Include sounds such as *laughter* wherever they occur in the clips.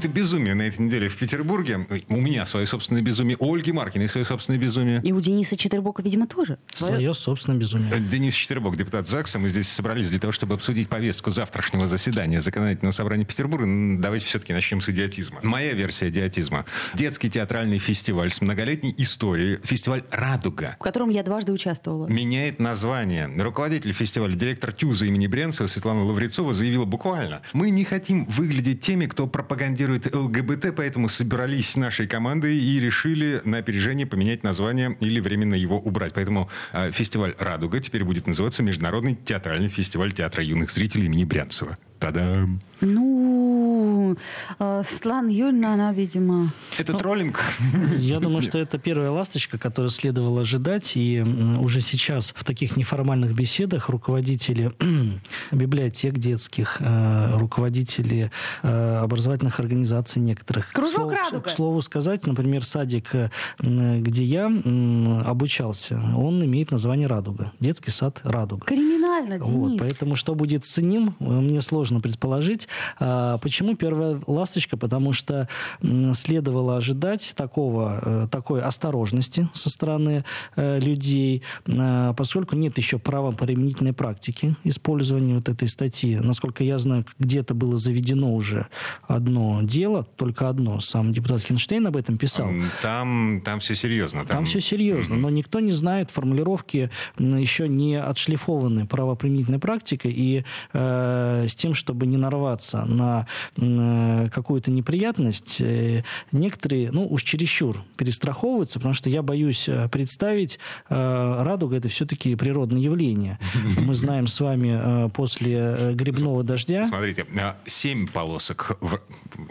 Какое-то безумие на этой неделе в Петербурге. У меня свое собственное безумие, у Ольги Маркиной свое собственное безумие. И у Дениса Четербока, видимо, тоже. Свое собственное безумие. Денис Четербок, депутат ЗАГСа. Мы здесь собрались для того, чтобы обсудить повестку завтрашнего заседания Законодательного собрания Петербурга. Давайте все-таки начнем с идиотизма. Моя версия идиотизма. Детский театральный фестиваль с многолетней историей. Фестиваль «Радуга». В котором я дважды участвовала. меняет название. Руководитель фестиваля, директор ТЮЗа имени Брянцева Светлана Лаврецова заявила буквально, мы не хотим выглядеть теми, кто пропагандирует ЛГБТ, поэтому собрались нашей командой и решили на опережение поменять название или временно его убрать. Поэтому э, фестиваль «Радуга» теперь будет называться Международный театральный фестиваль театра юных зрителей имени Брянцева. Та-дам! Ну, э, Светлана Юрьевна, она, видимо... Это троллинг? Я думаю, что это первая ласточка, которую следовало ожидать. И уже сейчас в таких неформальных беседах руководители *clears throat* библиотек детских, э, руководители э, образовательных организаций некоторых. Кружок К слову- «Радуга». К слову сказать, например, садик, э, где я обучался, он имеет название «Радуга». Детский сад «Радуга». Криминально, Вот, Денис. поэтому что будет с ним, мне сложно предположить. А, Почему первая ласточка? Потому что следовало ожидать такого, э, такой осторожности со стороны э, людей, э, поскольку нет еще правоприменительной практики использования вот этой статьи. Насколько я знаю, где-то было заведено уже одно дело, только одно. Сам депутат Хинштейн об этом писал. Там, там все серьезно. Там все серьезно, но никто не знает формулировки, еще не отшлифованы правоприменительной практикой, и э, с тем, чтобы не нарваться на э, какую-то неприятность, э, некоторые, ну уж чересчур перестраховываются, потому что я боюсь э, представить, э, радуга это все-таки природное явление. *laughs* Мы знаем с вами э, после грибного дождя... Смотрите, семь полосок, в-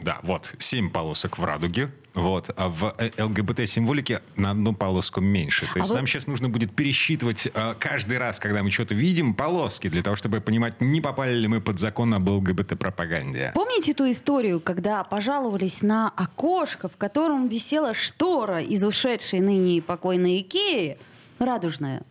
да, вот, семь полосок в радуге, вот, а в э, ЛГБТ-символике на одну полоску меньше. То есть вы- нам сейчас нужно будет пересчитывать а, каждый раз, когда мы что-то видим, полоски, для того, чтобы понимать, не попали ли мы под закон об ЛГБТ-пропаганде. Помните ту историю, когда пожаловались на окошко, в котором висела штора из ушедшей ныне покойной Икеи, радужная?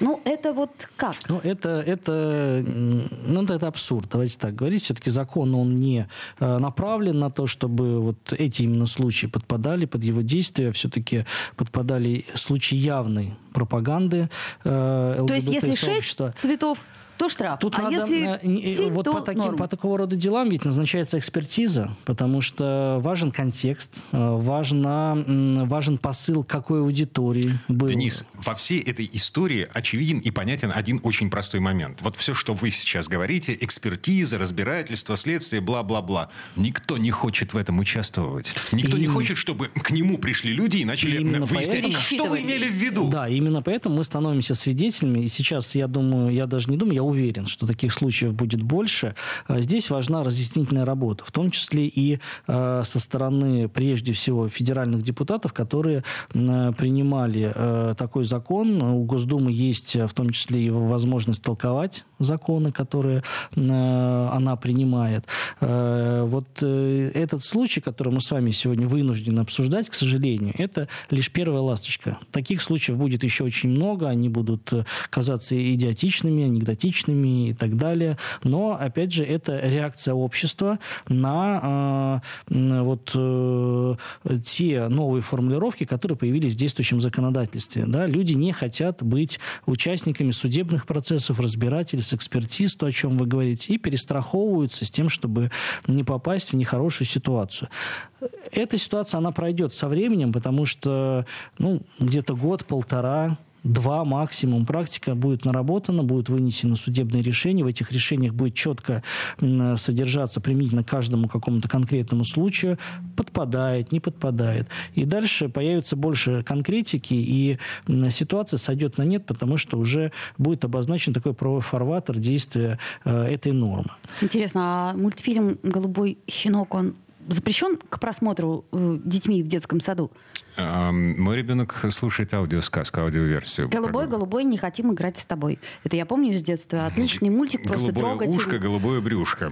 Ну, это вот как? Ну, это, это, ну, это абсурд, давайте так говорить. Все-таки закон, он не э, направлен на то, чтобы вот эти именно случаи подпадали под его действия. Все-таки подпадали случаи явной пропаганды э, То есть, если шесть цветов, то штраф. Тут а надо, если э, не- семь, вот то по, таким, норм. по такого рода делам ведь назначается экспертиза, потому что важен контекст, э, важна, важен посыл какой аудитории был. Денис, во всей этой истории очевиден и понятен один очень простой момент. Вот все, что вы сейчас говорите, экспертиза, разбирательство, следствие, бла-бла-бла. Никто не хочет в этом участвовать. Никто не Именно. хочет, чтобы к нему пришли люди и начали Именно выяснять, поэтому- что вы имели в виду. Да, именно поэтому мы становимся свидетелями. И сейчас, я думаю, я даже не думаю, я уверен, что таких случаев будет больше. А Здесь важна разъяснительная работа, в том числе и э, со стороны, прежде всего, федеральных депутатов, которые м, принимали э, такой закон. У Госдумы есть э, в том числе и возможность толковать законы, которые э, она принимает. Э, Вот э, этот случай, который мы с вами сегодня вынуждены обсуждать, к сожалению, это лишь первая ласточка. Таких случаев будет еще очень много, они будут казаться идиотичными, анекдотичными и так далее. Но, опять же, это реакция общества на вот те новые формулировки, которые появились в действующем законодательстве. Да? Люди не хотят быть участниками судебных процессов, разбирательств, экспертиз, то, о чем вы говорите, и перестраховываются с тем, чтобы не попасть в нехорошую ситуацию. Эта ситуация, она пройдет со временем, потому что ну, где-то год-полтора два максимум. Практика будет наработана, будет вынесено судебное решение. В этих решениях будет четко содержаться применительно каждому какому-то конкретному случаю. Подпадает, не подпадает. И дальше появится больше конкретики, и ситуация сойдет на нет, потому что уже будет обозначен такой правовой фарватер действия э, этой нормы. Интересно, а мультфильм «Голубой щенок», он запрещен к просмотру э, детьми в детском саду? Мой ребенок слушает аудиосказку, аудиоверсию. Голубой, голубой, не хотим играть с тобой. Это я помню с детства. Отличный мультик, просто голубое трогательный. ушко, голубое брюшко.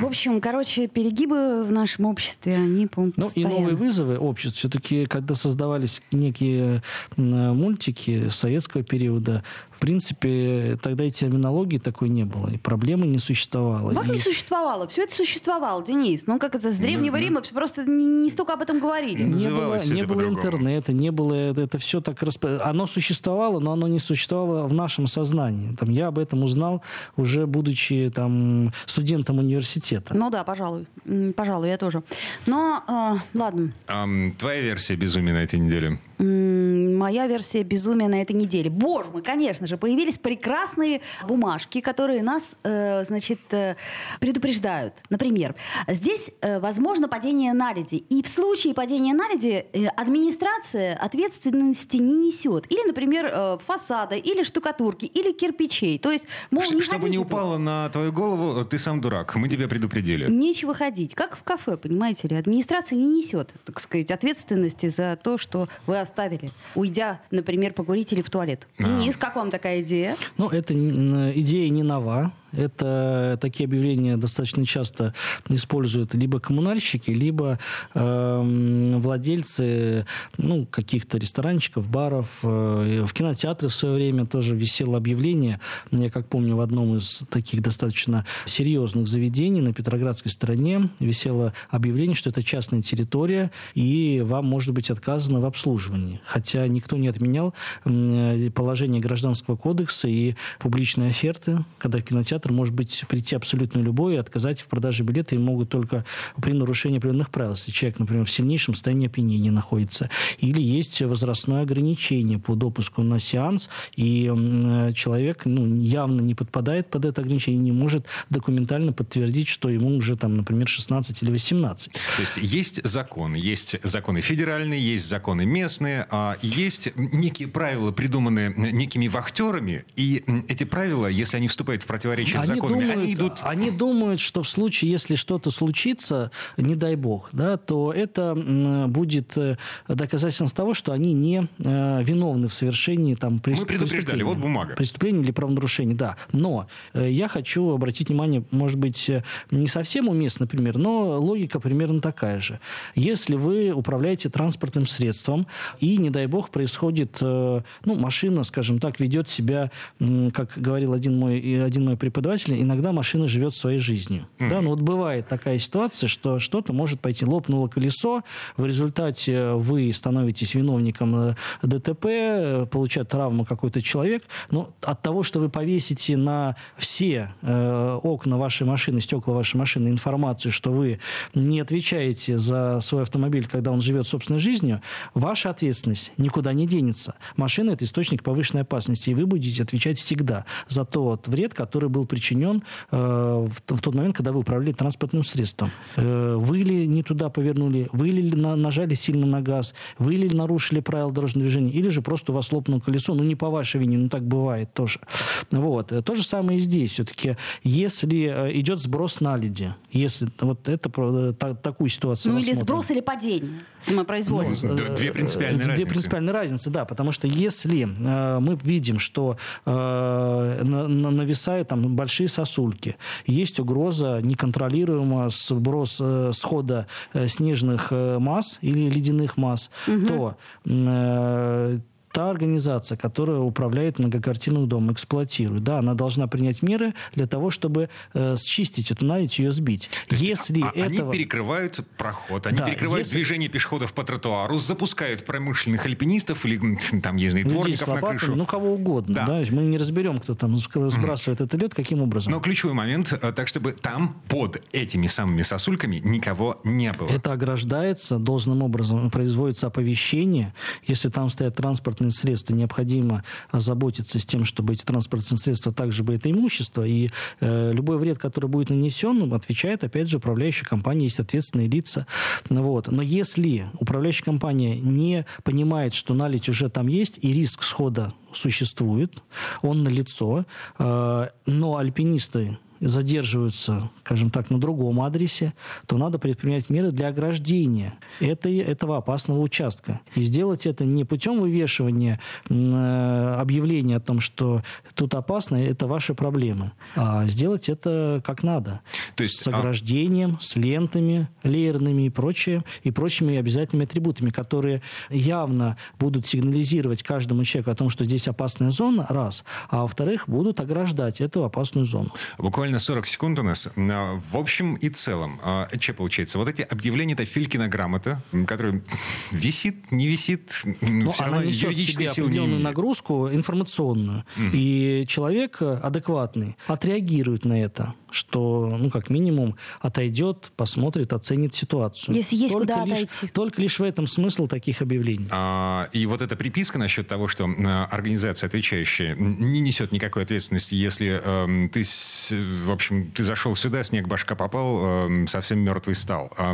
В общем, короче, перегибы в нашем обществе, они, по-моему, Ну и новые вызовы общества. Все-таки, когда создавались некие мультики советского периода, принципе, тогда и терминологии такой не было, и проблемы не существовало. Как и... не существовало? Все это существовало, Денис. Ну, как это с Древнего Рима просто не, не столько об этом говорили. Не было, не это было интернета, не было это, это все так расп... Оно существовало, но оно не существовало в нашем сознании. Там, я об этом узнал уже будучи там студентом университета. Ну да, пожалуй. Пожалуй, я тоже. Но, э, ладно. Ам, твоя версия безумия на этой неделе? Моя версия безумия на этой неделе. Боже мой, конечно же, появились прекрасные бумажки, которые нас, э, значит, э, предупреждают. Например, здесь э, возможно падение наледи. И в случае падения наледи э, администрация ответственности не несет. Или, например, э, фасада, или штукатурки, или кирпичей. То есть, мол, Ш- не Чтобы не упало на твою голову, ты сам дурак. Мы тебя предупредили. Нечего ходить. Как в кафе, понимаете ли. Администрация не несет, так сказать, ответственности за то, что вы оставили, уйдя, например, покурить или в туалет. Денис, как вам такая идея? Ну, это идея не нова. Это такие объявления достаточно часто используют либо коммунальщики, либо эм, владельцы ну, каких-то ресторанчиков, баров. Э, В кинотеатре в свое время тоже висело объявление. Я как помню, в одном из таких достаточно серьезных заведений на Петроградской стороне висело объявление, что это частная территория, и вам может быть отказано в обслуживании. Хотя никто не отменял м, положение Гражданского кодекса и публичные оферты, когда в кинотеатр может быть прийти абсолютно любой и отказать в продаже билета, и могут только при нарушении определенных правил. Если человек, например, в сильнейшем состоянии опьянения находится. Или есть возрастное ограничение по допуску на сеанс, и м, человек ну, явно не подпадает под это ограничение, не может документально подтвердить, что ему уже, там, например, 16 или 18. То есть есть законы, есть законы федеральные, есть законы местные, а есть некие правила, придуманные некими вахтерами, и эти правила, если они вступают в противоречие с законами, думают, они идут... они думают, что в случае, если что-то случится, не дай бог, да, то это будет э, доказательством того, что они не э, виновны в совершении там, прес- Мы предупреждали, преступления. вот бумага. Преступления или правонарушения, да. Но э, я хочу обратить внимание, может быть, не совсем уместно, например, но логика примерно такая же. Если вы управляете транспортным средством, и, не дай бог, происходит, ну, машина, скажем так, ведет себя, как говорил один мой, один мой преподаватель, иногда машина живет своей жизнью. Да, ну вот бывает такая ситуация, что что-то может пойти, лопнуло колесо, в результате вы становитесь виновником э, ДТП, э, получает травму какой-то человек, но от того, что вы повесите на все э, окна вашей машины, стекла вашей машины информацию, что вы не отвечаете за свой автомобиль, когда он живет собственной жизнью, ваша ответственность никуда не денется. Машина – это источник повышенной опасности, и вы будете отвечать всегда за тот вред, который был причинен э, в, в тот момент, когда вы управляли транспортным средством. Э, вы ли не туда повернули, вы ли на- нажали сильно на газ, вы ли нарушили правила дорожного движения, или же просто у вас лопнуло колесо, ну не по вашей вине, ну так бывает тоже. Вот. Э, То же самое и здесь. Все-таки, если идет сброс наледи, если вот это про- э, та- такую ситуацию Ну или рассмотрим. сброс или падение самопроизвольно. Ну, две принципиальные Две разницы. принципиальные разницы, да, потому что если э, мы видим, что э, на- на- нависают там большие сосульки, есть угроза неконтролируемого сброс э, схода э, снежных э, масс или ледяных масс, то э, та организация, которая управляет многоквартирным домом, эксплуатирует, да, она должна принять меры для того, чтобы э, счистить эту наледь, ее сбить. То Если а- этого... Они перекрывают проход, они Да, перекрывают если- движение пешеходов по тротуару, запускают промышленных альпинистов или *laughs* там, я знаю, дворников на лопатами, крышу. ну кого угодно. Да. Да. Мы не разберем, кто там сбрасывает этот лед, каким образом. Но ключевой момент, э, так чтобы там под этими самыми сосульками никого не было. Это ограждается должным образом, производится оповещение. Если там стоят транспортные средства, необходимо заботиться с тем, чтобы эти транспортные средства также были это имущество. И э, любой вред, который будет нанесен, отвечает, опять же, управляющая компания, есть ответственные лица. Вот. Но если управляющая компания не понимает, что налить уже там есть, и риск схода существует, он налицо, э, но альпинисты задерживаются, скажем так, на другом адресе, то надо предпринять меры для ограждения этой, этого опасного участка. И сделать это не путем вывешивания э, объявления о том, что тут опасно, это ваши проблемы, а сделать это как надо. То есть, с а ограждением, а... с лентами леерными и прочее, и прочими обязательными атрибутами, которые явно будут сигнализировать каждому человеку о том, что здесь опасная зона, раз, а во-вторых, будут ограждать эту опасную зону. Буквально 40 секунд у нас. А, в общем и целом, а, что получается? Вот эти объявления, это Филькина грамота, которая *laughs* висит, не висит, Но все она несет в себе определенную нагрузку информационную. Mm. И человек адекватный отреагирует на это что, ну, как минимум, отойдет, посмотрит, оценит ситуацию. Если есть только куда лишь, отойти. Только лишь в этом смысл таких объявлений. А, и вот эта приписка насчет того, что а, организация, отвечающая, не несет никакой ответственности, если э, ты, в общем, ты зашел сюда, снег башка попал, э, совсем мертвый стал. Э,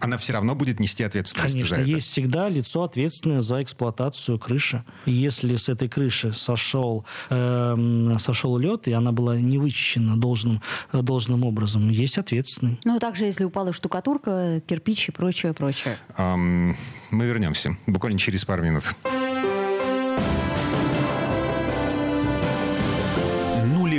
она все равно будет нести ответственность Конечно, за это. есть всегда лицо ответственное за эксплуатацию крыши. Если с этой крыши сошел, э, сошел лед, и она была не вычищена должным должным образом. Есть ответственный. Ну, а также, если упала штукатурка, кирпич и прочее, прочее. Um, мы вернемся буквально через пару минут.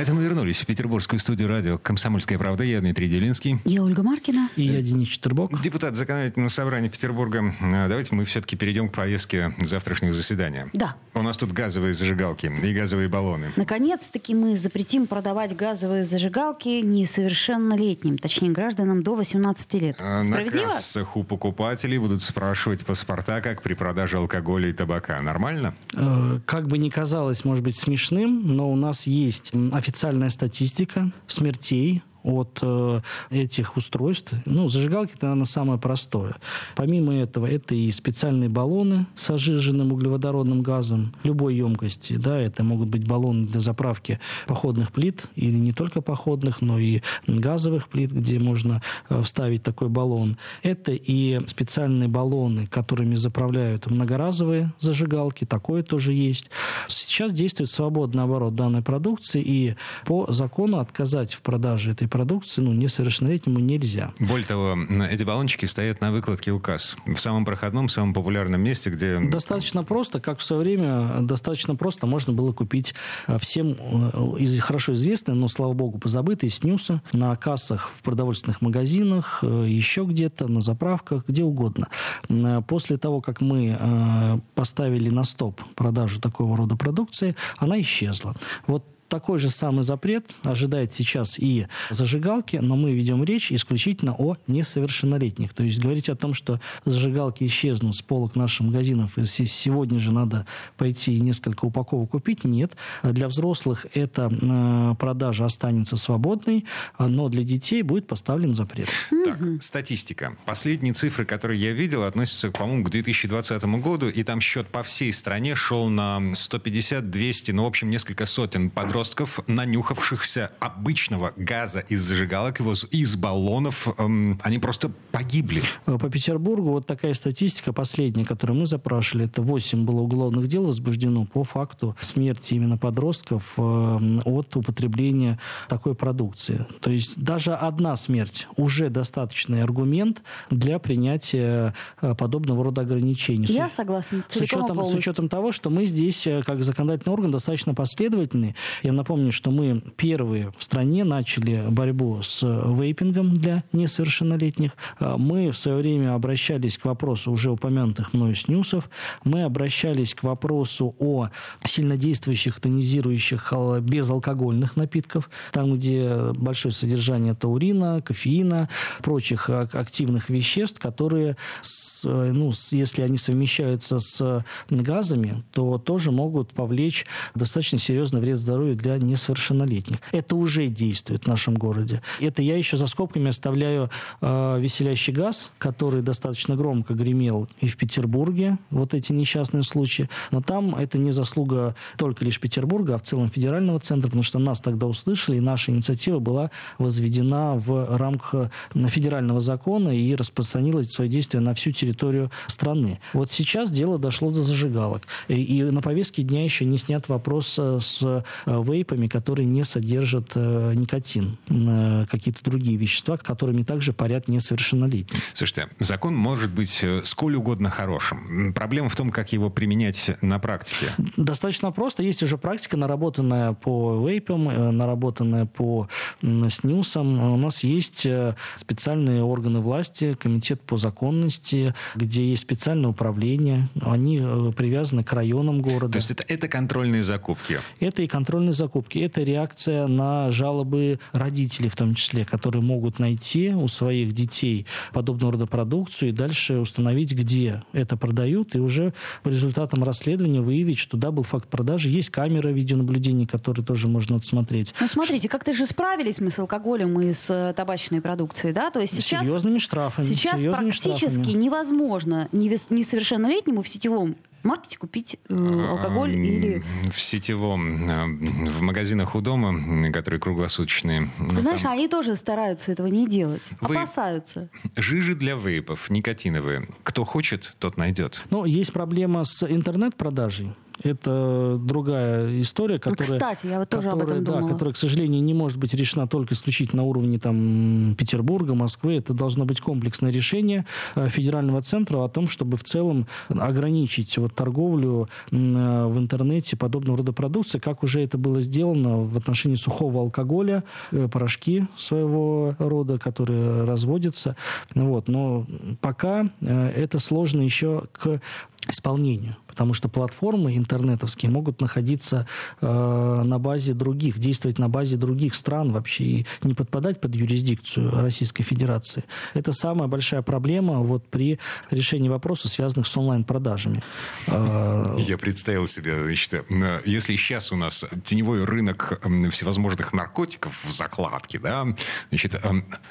Это мы вернулись в петербургскую студию радио «Комсомольская правда». Я Дмитрий Делинский. Я Ольга Маркина. И я Денис Четербок. Депутат законодательного собрания Петербурга. А, давайте мы все-таки перейдем к повестке завтрашнего заседания. Да. У нас тут газовые зажигалки и газовые баллоны. Наконец-таки мы запретим продавать газовые зажигалки несовершеннолетним, точнее гражданам до 18 лет. А, Справедливо? На кассах у покупателей будут спрашивать паспорта, как при продаже алкоголя и табака. Нормально? Э, как бы ни казалось, может быть, смешным, но у нас есть официальный официальная статистика смертей от э, этих устройств. Ну, зажигалки это, наверное, самое простое. Помимо этого, это и специальные баллоны с ожиженным углеводородным газом любой емкости. Да, это могут быть баллоны для заправки походных плит, или не только походных, но и газовых плит, где можно э, вставить такой баллон. Это и специальные баллоны, которыми заправляют многоразовые зажигалки, такое тоже есть. Сейчас действует свободный оборот данной продукции, и по закону отказать в продаже этой продукции ну, несовершеннолетнему нельзя. Более того, эти баллончики стоят на выкладке указ. В самом проходном, самом популярном месте, где... Достаточно просто, как в свое время, достаточно просто можно было купить э, всем э, из хорошо известные, но, слава богу, позабытые снюсы на кассах в продовольственных магазинах, э, еще где-то, на заправках, где угодно. После того, как мы поставили на стоп продажу такого рода продукции, она исчезла. Вот такой же самый запрет ожидает сейчас и зажигалки, но мы ведем речь исключительно о несовершеннолетних. То есть говорить о том, что зажигалки исчезнут с полок наших магазинов, и сегодня же надо пойти и несколько упаковок купить, нет. Для взрослых эта э, продажа останется свободной, но для детей будет поставлен запрет. Так, статистика. Последние цифры, которые я видел, относятся, по-моему, к 2020 году, и там счет по всей стране шел на 150-200, ну, в общем, несколько сотен подростков подростков, нанюхавшихся обычного газа из зажигалок, его из баллонов, эм, они просто погибли. Э, по Петербургу вот такая статистика последняя, которую мы запрашивали, это 8 было уголовных дел возбуждено по факту смерти именно подростков э, от употребления такой продукции. То есть даже одна смерть уже достаточный аргумент для принятия э, подобного рода ограничений. Я согласна. С учетом, с учетом того, что мы здесь, э, как законодательный орган, достаточно последовательны. И я напомню, что мы первые в стране начали борьбу с вейпингом для несовершеннолетних. А, мы в свое время обращались к вопросу уже упомянутых мною снюсов. Мы обращались к вопросу о сильнодействующих тонизирующих а, безалкогольных напитков, там, где большое содержание таурина, кофеина, прочих активных веществ, которые с ну, если они совмещаются с газами, то тоже могут повлечь достаточно серьезный вред здоровью для несовершеннолетних. Это уже действует в нашем городе. Это я еще за скобками оставляю э, веселящий газ, который достаточно громко гремел и в Петербурге, вот эти несчастные случаи. Но там это не заслуга только лишь Петербурга, а в целом федерального центра, потому что нас тогда услышали, и наша инициатива была возведена в рамках федерального закона и распространилась свое действие на всю территорию страны. Вот сейчас дело дошло до зажигалок. И на повестке дня еще не снят вопрос э, с э, вейпами, которые не содержат э, никотин, какие-то другие вещества, которыми также парят несовершеннолетние. Слушайте, закон может быть сколь угодно хорошим. Проблема в том, как его применять на практике. Достаточно просто. Есть уже практика, наработанная по вейпам, наработанная по снюсам. У нас есть специальные органы власти, комитет по законности, где есть специальное управление. Они привязаны к районам города. То есть это, это контрольные закупки? Это и контрольные закупки. Это реакция на жалобы родителей в том числе, которые могут найти у своих детей подобного рода продукцию и дальше установить, где это продают, и уже по результатам расследования выявить, что да, был факт продажи. Есть камеры видеонаблюдения, которые тоже можно отсмотреть. Ну, смотрите, как-то же справились мы с алкоголем и с э, табачной продукцией, да? То есть сейчас... Серьезными штрафами. Сейчас серьезными практически штрафами. невозможно несовершеннолетнему в сетевом маркете купить э, алкоголь или... В сетевом, э, в магазинах у дома, которые круглосуточные. Ну, Знаешь, там... они тоже стараются этого не делать. Вы... Опасаются. Жижи для вейпов, никотиновые. Кто хочет, тот найдет. Ну, есть проблема с интернет-продажей это другая история, ну, которая, Кстати, я вот тоже которая, об этом думала. Да, которая, к сожалению, не может быть решена только исключительно на уровне там, Петербурга, Москвы. Это должно быть комплексное решение э, федерального центра о том, чтобы в целом ограничить вот, торговлю э, в интернете подобного рода продукции, как уже это было сделано в отношении сухого алкоголя, э, порошки своего рода, которые разводятся. Вот. Но пока это сложно еще к исполнению потому что платформы интернетовские могут находиться э, на базе других, действовать на базе других стран вообще и не подпадать под юрисдикцию Российской Федерации. Это самая большая проблема вот при решении вопросов, связанных с онлайн-продажами. Э, Я представил себе, значит, э, если сейчас у нас теневой рынок всевозможных наркотиков в закладке, да, значит, э,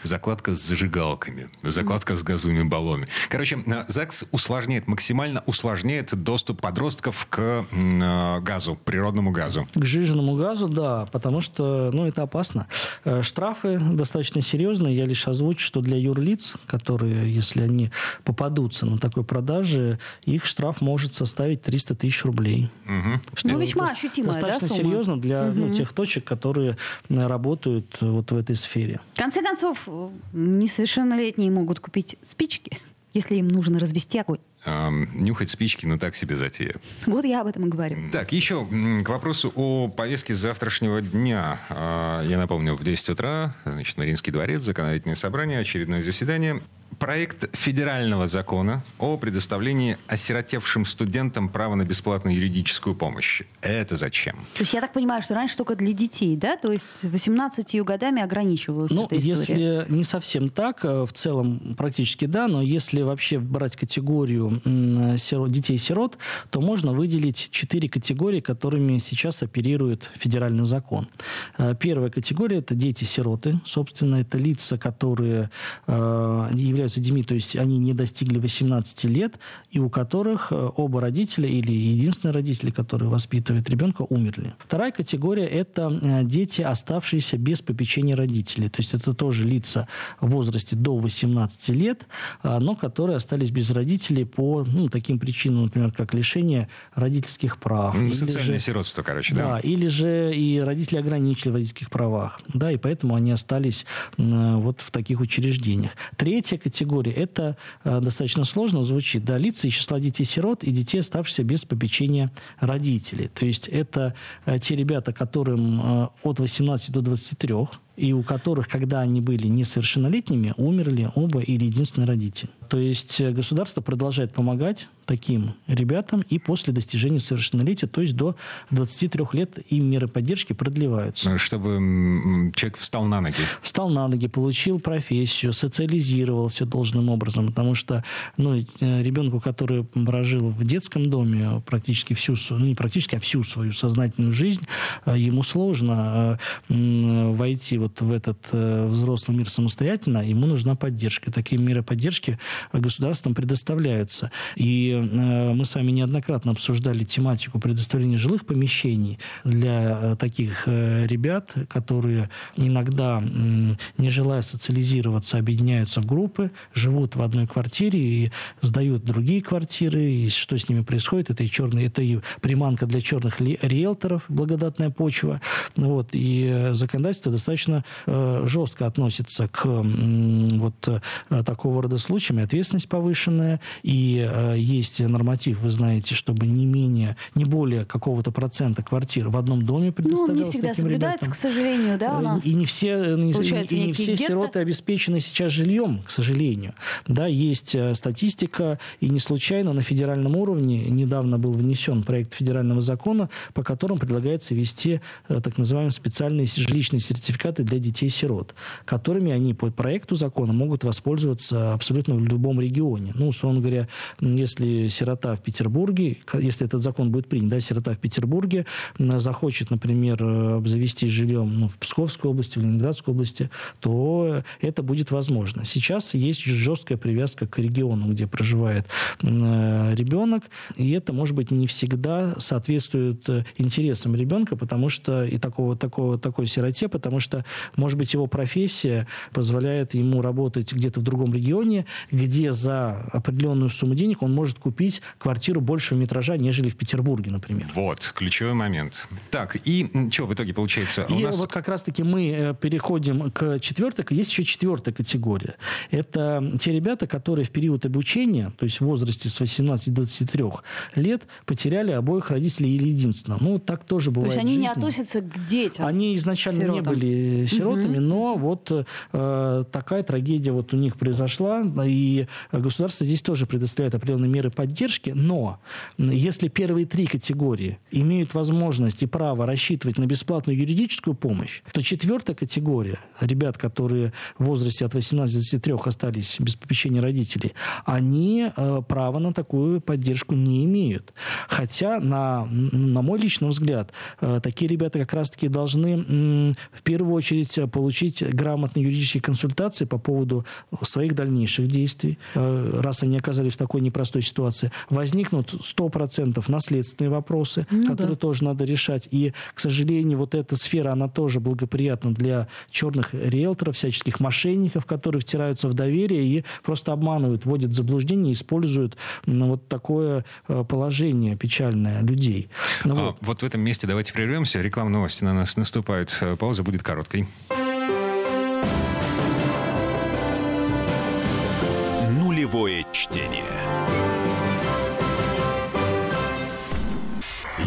закладка с зажигалками, закладка с газовыми баллонами. Короче, ЗАГС усложняет, максимально усложняет доступ подростков к э, газу, природному газу. К жиженному газу, да, потому что, ну, это опасно. Э, штрафы достаточно серьезные. Я лишь озвучу, что для юрлиц, которые, если они попадутся на такой продаже, их штраф может составить 300 тысяч рублей. Угу. Что ну, весьма ощутимая, Достаточно да, серьезно для угу. ну, тех точек, которые э, работают вот в этой сфере. В конце концов, несовершеннолетние могут купить спички, если им нужно развести огонь. Эм, нюхать спички, ну так себе затея. Вот я об этом и говорю. Так, еще к вопросу о повестке завтрашнего дня. Э, я напомню, в 10 утра, значит, Мариинский дворец, законодательное собрание, очередное заседание проект федерального закона о предоставлении осиротевшим студентам права на бесплатную юридическую помощь. Это зачем? То есть я так понимаю, что раньше только для детей, да? То есть 18 годами ограничивалась ну, эта история. если не совсем так, э, в целом практически да, но если вообще брать категорию детей-сирот, то можно выделить четыре категории, которыми сейчас оперирует федеральный закон. Э, первая категория – это дети-сироты. Собственно, это лица, которые э, являются являются детьми, то есть они не достигли 18 лет, и у которых э, оба родителя или единственный родитель, который воспитывает ребенка, умерли. Вторая категория – это э, дети, оставшиеся без попечения родителей. То есть это тоже лица в возрасте до 18 лет, э, но которые остались без родителей по ну, таким причинам, например, как лишение родительских прав. Ну, социальное же, сиротство, короче, да? Да, или же и родители ограничили в родительских правах. Да, и поэтому они остались вот в таких учреждениях. Третья категория категории. Это э, достаточно сложно звучит. Да, лица из числа детей-сирот и детей, оставшихся без попечения родителей. То есть это э, те ребята, которым э, от 18 до 23, и у которых, когда они были несовершеннолетними, умерли оба или единственный родитель. То есть государство продолжает помогать таким ребятам и после достижения совершеннолетия, то есть до 23 лет им меры поддержки продлеваются. Чтобы человек встал на ноги. Встал на ноги, получил профессию, социализировался должным образом, потому что ну, э, ребенку, который прожил в детском доме практически всю, ну не практически, а всю свою сознательную жизнь, э, ему сложно э, войти вот в этот взрослый мир самостоятельно, ему нужна поддержка. Такие меры поддержки государством предоставляются. И мы с вами неоднократно обсуждали тематику предоставления жилых помещений для таких ребят, которые иногда, не желая социализироваться, объединяются в группы, живут в одной квартире и сдают другие квартиры, и что с ними происходит, это и черные, это и приманка для черных риэлторов, благодатная почва. Вот, и э, законодательство достаточно э, жестко относится к э, вот э, такого рода случаям, и ответственность повышенная, и э, есть норматив, вы знаете, чтобы не менее, не более какого-то процента квартир в одном доме предоставлялось Ну, не всегда соблюдается, ребятам. к сожалению, да, у э, нас? И не все, не, и не все сироты обеспечены сейчас жильем, к сожалению. Да, есть статистика, и не случайно на федеральном уровне недавно был внесен проект федерального закона, по которому предлагается ввести э, так называемые специальные жилищные сертификаты для детей-сирот, которыми они по проекту закона могут воспользоваться абсолютно в любом регионе. Ну, условно говоря, если сирота в Петербурге, если этот закон будет принят, да, сирота в Петербурге захочет, например, э, обзавестись жильем ну, в Псковской области, в Ленинградской области, то это будет возможно. Сейчас есть жесткая привязка к региону, где проживает э, ребенок, и это, может быть, не всегда соответствует э, интересам ребенка, потому что и такого, такого, такой сироте, потому что, может быть, его профессия позволяет ему работать где-то в другом регионе, где за определенную сумму денег он может купить квартиру большего метража, нежели в Петербурге, например. Вот, ключевой момент. Так, и что в итоге получается? И У нас... вот как раз-таки мы э, переходим к четвертой, есть еще четвертая категория. Это те ребята, которые в период обучения, то есть в возрасте с 18 до 23 лет, потеряли обоих родителей или единственного. Ну, так тоже бывает. То есть они не относятся к детям? Они изначально сиротам. не были сиротами, угу. но вот э, такая трагедия вот у них произошла, и государство здесь тоже предоставляет определенные меры поддержки, но если первые три категории имеют возможность и право рассчитывать на бесплатную юридическую помощь, то четвертая категория, ребят, которые в возрасте от 18 до 23 остались без попечения родителей, они э, права на такую поддержку не имеют. Хотя, на, на мой личный взгляд, э, такие ребята как раз-таки должны в первую очередь получить грамотные юридические консультации по поводу своих дальнейших действий, э, раз они оказались в такой непростой ситуации. Возникнут 100% наследственные вопросы, ну, которые да. тоже надо решать. И, к сожалению, вот эта сфера, она тоже благоприятна для черных риэлторов, всяческих мошенников, которые втираются в доверие и просто обманывают, вводят в заблуждение, используют ну, вот такое э, положение печальное людей. Ну, а, вот. вот в этом месте давайте прервемся. Рекламные новости на нас наступают. Э, пауза будет короткой. Нулевое чтение.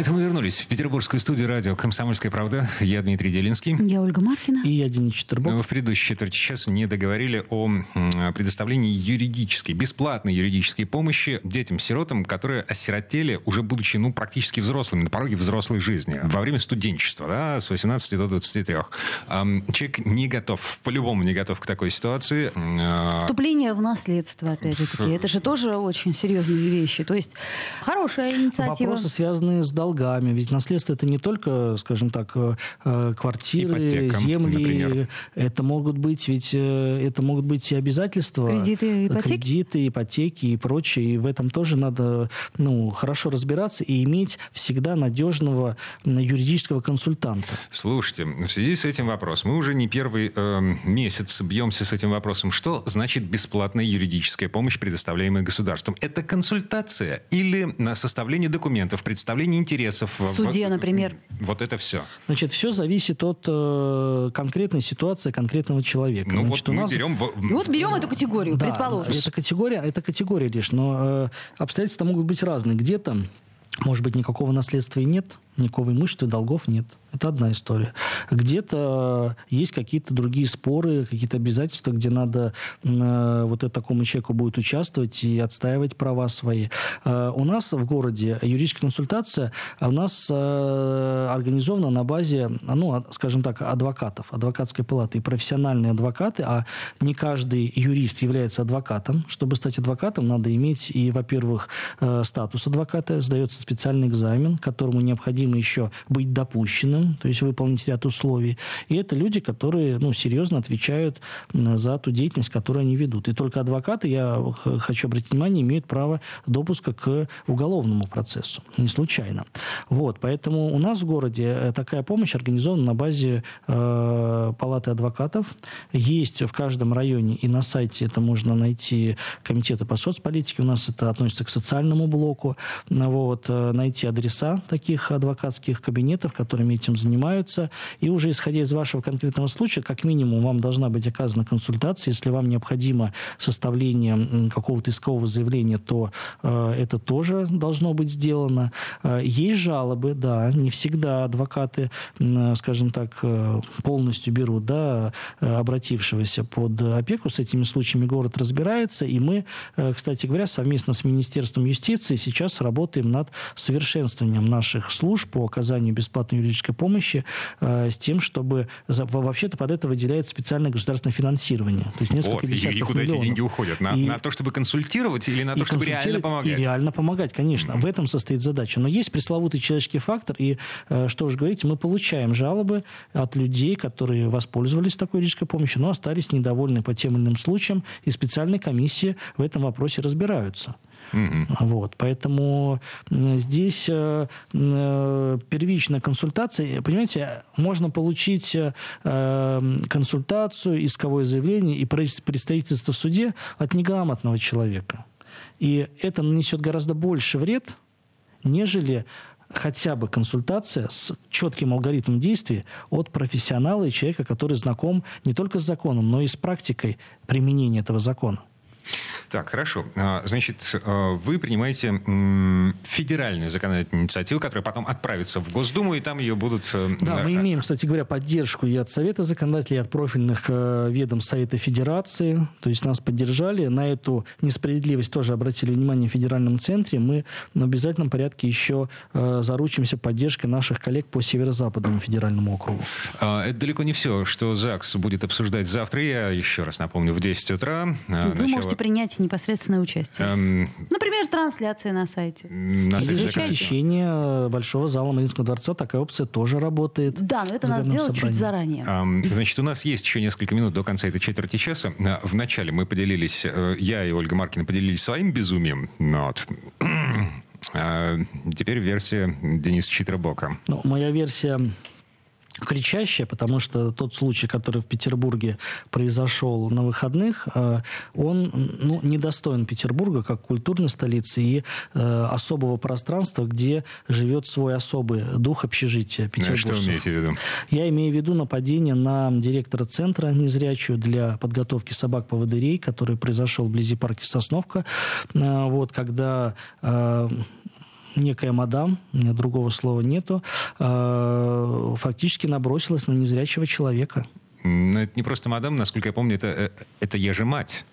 Это мы вернулись в петербургскую студию радио «Комсомольская правда». Я Дмитрий Делинский. Я Ольга Маркина. И я Денис Четербок. В предыдущей четверти часа не договорили о предоставлении юридической, бесплатной юридической помощи детям-сиротам, которые осиротели, уже будучи ну, практически взрослыми, на пороге взрослой жизни, во время студенчества, да, с 18 до 23. Человек не готов, по-любому не готов к такой ситуации. А, Вступление в наследство, опять же таки. Это же тоже очень серьезные вещи. То есть хорошая инициатива. Вопросы, связанные с долгом долгами. Ведь наследство это не только, скажем так, э, э, квартиры, Ипотека, земли. Например. Это могут быть ведь э, это могут быть и обязательства. Кредиты, ипотеки. Кредиты, ипотеки и прочее. И в этом тоже надо ну, хорошо разбираться и иметь всегда надежного юридического консультанта. Слушайте, в связи с этим вопросом, мы уже не первый э, месяц бьемся с этим вопросом. Что значит бесплатная юридическая помощь, предоставляемая государством? Это консультация или на составление документов, представление интересов интересов суде, вот, например. Вот это все. Значит, все зависит от э, конкретной ситуации конкретного человека. Ну Значит, вот у мы нас... берем... Вот берем эту категорию, Да, предположим. Это категория, это категория лишь, но э, обстоятельства могут быть разные. Где-то, может быть, никакого наследства и нет, никакого имущества, долгов нет. Это одна история. Где-то есть какие-то другие споры, какие-то обязательства, где надо э, вот это, такому человеку будет участвовать и отстаивать права свои. Э, у нас в городе юридическая консультация у нас э, организована на базе, ну, а, скажем так, адвокатов, адвокатской палаты и профессиональные адвокаты, а не каждый юрист является адвокатом. Чтобы стать адвокатом, надо иметь и, во-первых, э, статус адвоката, сдается специальный экзамен, к которому необходимо еще быть допущенным, то есть выполнить ряд условий. И это люди, которые ну, серьезно отвечают за ту деятельность, которую они ведут. И только адвокаты, я хочу обратить внимание, имеют право допуска к уголовному процессу. Не случайно. Вот, поэтому у нас в городе э, такая помощь организована на базе э, палаты адвокатов. Есть в каждом районе и на сайте это можно найти комитеты по соцполитике. У нас это относится к социальному блоку. Вот, найти адреса таких адвокатских кабинетов, которыми этим занимаются. И уже исходя из вашего конкретного случая, как минимум вам должна быть оказана консультация. Если вам необходимо составление какого-то искового заявления, то э, это тоже должно быть сделано. Э, есть жалобы, да, не всегда адвокаты, м, скажем так, э, полностью берут, да, э, обратившегося под опеку. С этими случаями город разбирается, и мы, э, кстати говоря, совместно с Министерством юстиции сейчас работаем над совершенствованием наших служб по оказанию бесплатной юридической помощи э, с тем, чтобы за- во- вообще-то под это выделяется специальное государственное финансирование. То есть несколько Вот, и, и десятков куда эти миллионов. деньги уходят? На, И- на то, чтобы консультировать или на и то, чтобы реально помогать? И реально помогать, конечно. В этом состоит задача. Но есть пресловутый человеческий фактор, и э, что уж говорить, мы получаем жалобы от людей, которые воспользовались такой юридической помощью, но остались недовольны по тем или иным случаям, и специальные комиссии в этом вопросе разбираются. Вот, поэтому здесь э, э, первичная консультация, понимаете, можно получить э, консультацию, исковое заявление и пред- представительство в суде от неграмотного человека. И это нанесет гораздо больше вред, нежели хотя бы консультация с четким алгоритмом действий от профессионала и человека, который знаком не только с законом, но и с практикой применения этого закона. Так, хорошо. А, Значит, а, вы принимаете федеральную законодательную инициативу, которая потом отправится в Госдуму, и там ее будут... э, Да, мы имеем, кстати говоря, поддержку и от Совета законодателей, и от профильных э, ведомств Совета Федерации. То есть нас поддержали. На эту несправедливость тоже обратили внимание в федеральном центре. Мы в обязательном порядке еще э, заручимся поддержкой наших коллег по северо-западному федеральному округу. А, Это далеко не все, что ЗАГС будет обсуждать завтра. Я еще раз напомню, в 10 утра. а, Вы начало, можете принять непосредственное участие. эм, Например, трансляция на сайте. на Или сайте посещение э, Большого зала Мариинского дворца. Такая опция тоже работает. Да, но это надо делать чуть собрании. заранее. Ам, Значит, у нас есть еще несколько минут до конца этой четверти часа. А, Вначале мы поделились, э, я и Ольга Маркина поделились своим безумием. Вот. А *clears throat* Теперь версия Дениса Читробока. Ну, моя версия кричащая, потому что тот случай, который в Петербурге произошел на выходных, э, он ну, недостоин Петербурга как культурной столицы и э, особого пространства, где живет свой особый дух общежития Ну, Что вы петербуржцев. имеете в виду? Я имею в виду нападение на директора центра незрячую для подготовки собак-поводырей, который произошел вблизи парка Сосновка. А, Вот, когда э, некая мадам, другого слова нету, э, фактически набросилась на незрячего человека. М, Это не просто мадам, насколько я помню, это, э, это я же мать.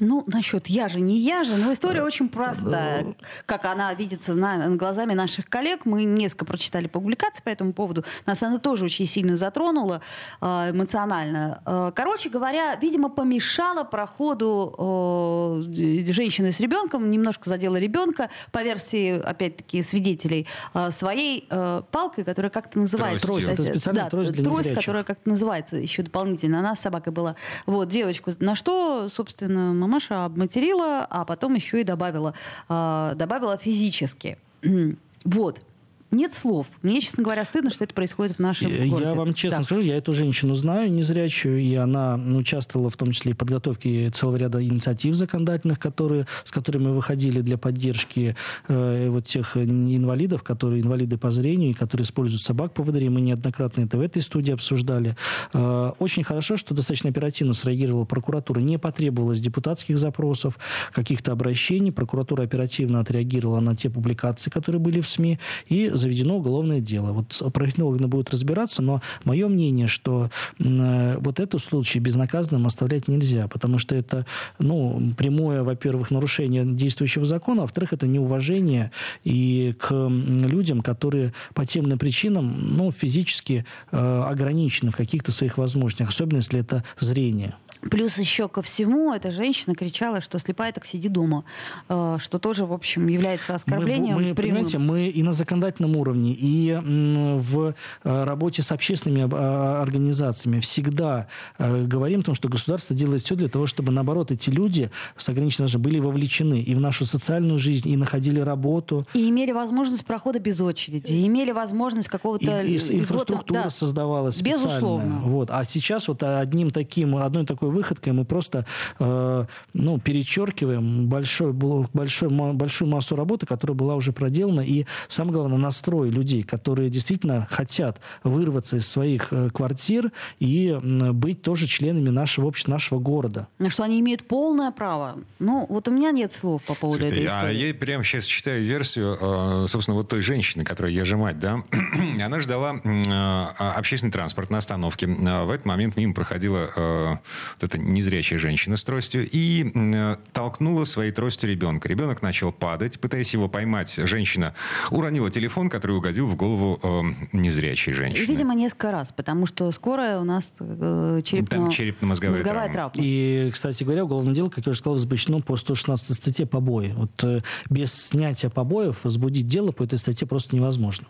Ну, насчет я же, не я же, но история очень простая. Как она видится на, глазами наших коллег. Мы несколько прочитали публикаций по этому поводу. Нас она тоже очень сильно затронула э, эмоционально. Э, короче говоря, видимо, помешала проходу э, женщины с ребенком, немножко задела ребенка, по версии, опять-таки, свидетелей, своей палкой, которая как-то называется... Тростью. Это специальная да, трость для трость, которая как-то называется еще дополнительно. Она с собакой была. Вот, девочку. На что, собственно, мамаша обматерила, а потом еще и добавила, а, добавила физически. *clears throat* Вот. Нет слов. Мне, честно говоря, стыдно, что это происходит в нашем я городе. Я вам честно да. скажу, я эту женщину знаю, незрячую, и она участвовала в том числе и в подготовке целого ряда инициатив законодательных, которые, с которыми мы выходили для поддержки э, вот тех инвалидов, которые инвалиды по зрению, которые используют собак по поводырей. Мы неоднократно это в этой студии обсуждали. Э, очень хорошо, что достаточно оперативно среагировала прокуратура. Не потребовалось депутатских запросов, каких-то обращений. Прокуратура оперативно отреагировала на те публикации, которые были в СМИ, и заведено уголовное дело. Вот правоохранительные органы будут разбираться, но мое мнение, что э, вот этот случай безнаказанным оставлять нельзя, потому что это ну, прямое, во-первых, нарушение действующего закона, а во-вторых, это неуважение и к людям, которые по тем или причинам ну, физически э, ограничены в каких-то своих возможностях, особенно если это зрение. Плюс еще ко всему, эта женщина кричала, что слепая так сиди дома, э, что тоже, в общем, является оскорблением. Мы, мы, понимаете, мы и на законодательном уровне, и в э, работе с общественными а, организациями всегда э, говорим о том, что государство делает все для того, чтобы, наоборот, эти люди с ограниченными были вовлечены и в нашу социальную жизнь, и находили работу. И имели возможность прохода без очереди, и имели возможность какого-то... И, и инфраструктура да, создавалась Безусловно. Вот. А сейчас вот одним таким, одной такой выходкой мы просто э, ну, перечеркиваем большой, большой, большую массу работы, которая была уже проделана, и самое главное, настрой людей, которые действительно хотят вырваться из своих э, квартир и быть тоже членами нашего общества, нашего города. Что они имеют полное право. Ну, вот у меня нет слов по поводу Слушайте, этой истории. А я прямо сейчас читаю версию, э, собственно, вот той женщины, которая я же мать, да, *clears throat* она ждала э, общественный транспорт на остановке. В этот момент мимо проходила вот эта незрячая женщина с тростью, и э, толкнула своей тростью ребенка. Ребенок начал падать, пытаясь его поймать. Женщина уронила телефон, который угодил в голову э, незрячей женщины. Видимо, несколько раз, потому что скорая у нас э, черепно... черепно-мозговая травма. травма. И, кстати говоря, уголовное дело, как я уже сказал, возбуждено по 116 статье побои. Вот э, без снятия побоев возбудить дело по этой статье просто невозможно.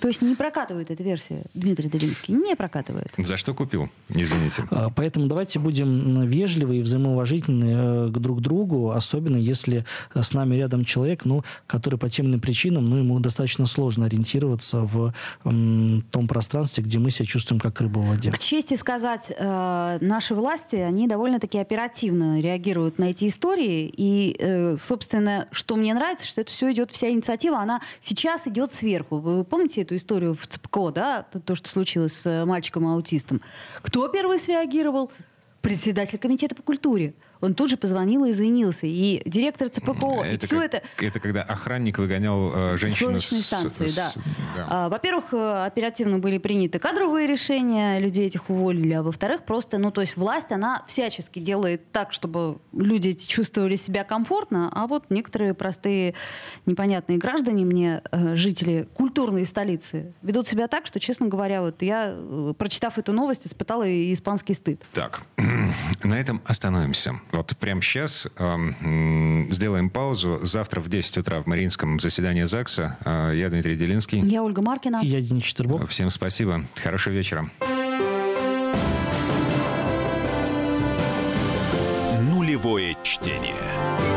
То есть не прокатывает эта версия Дмитрий Делинский? Не прокатывает. За что купил? Извините. А, поэтому давайте будем вежливы и взаимоуважительны э, к друг другу, особенно если э, с нами рядом человек, ну, который по тем или иным причинам, ну, ему достаточно сложно ориентироваться в м, том пространстве, где мы себя чувствуем как рыба в воде. К чести сказать, э, наши власти, они довольно-таки оперативно реагируют на эти истории. И, э, собственно, что мне нравится, что это все идет, вся инициатива, она сейчас идет сверху. Вы помните, помните эту историю в ЦПКО, да, то, что случилось с э, мальчиком-аутистом? Кто первый среагировал? Председатель комитета по культуре он тут же позвонил и извинился. И директор *laughs* ЦПКО, это и все как, это... Это когда охранник выгонял э, женщину с... станции, с, да. С, да. А, во-первых, э, оперативно были приняты кадровые решения, людей этих уволили, а во-вторых, просто, ну, то есть власть, она всячески делает так, чтобы люди чувствовали себя комфортно, а вот некоторые простые непонятные граждане мне, э, жители культурной столицы, ведут себя так, что, честно говоря, вот я, э, прочитав эту новость, испытала испанский стыд. Так, *clears throat* на этом остановимся. Вот прямо сейчас э, сделаем паузу. Завтра в 10 утра в Мариинском заседании ЗАГСа. Э, я Дмитрий Делинский. Я Ольга Маркина. Я Денис Четербок. Всем спасибо. Хорошего вечера. Нулевое чтение.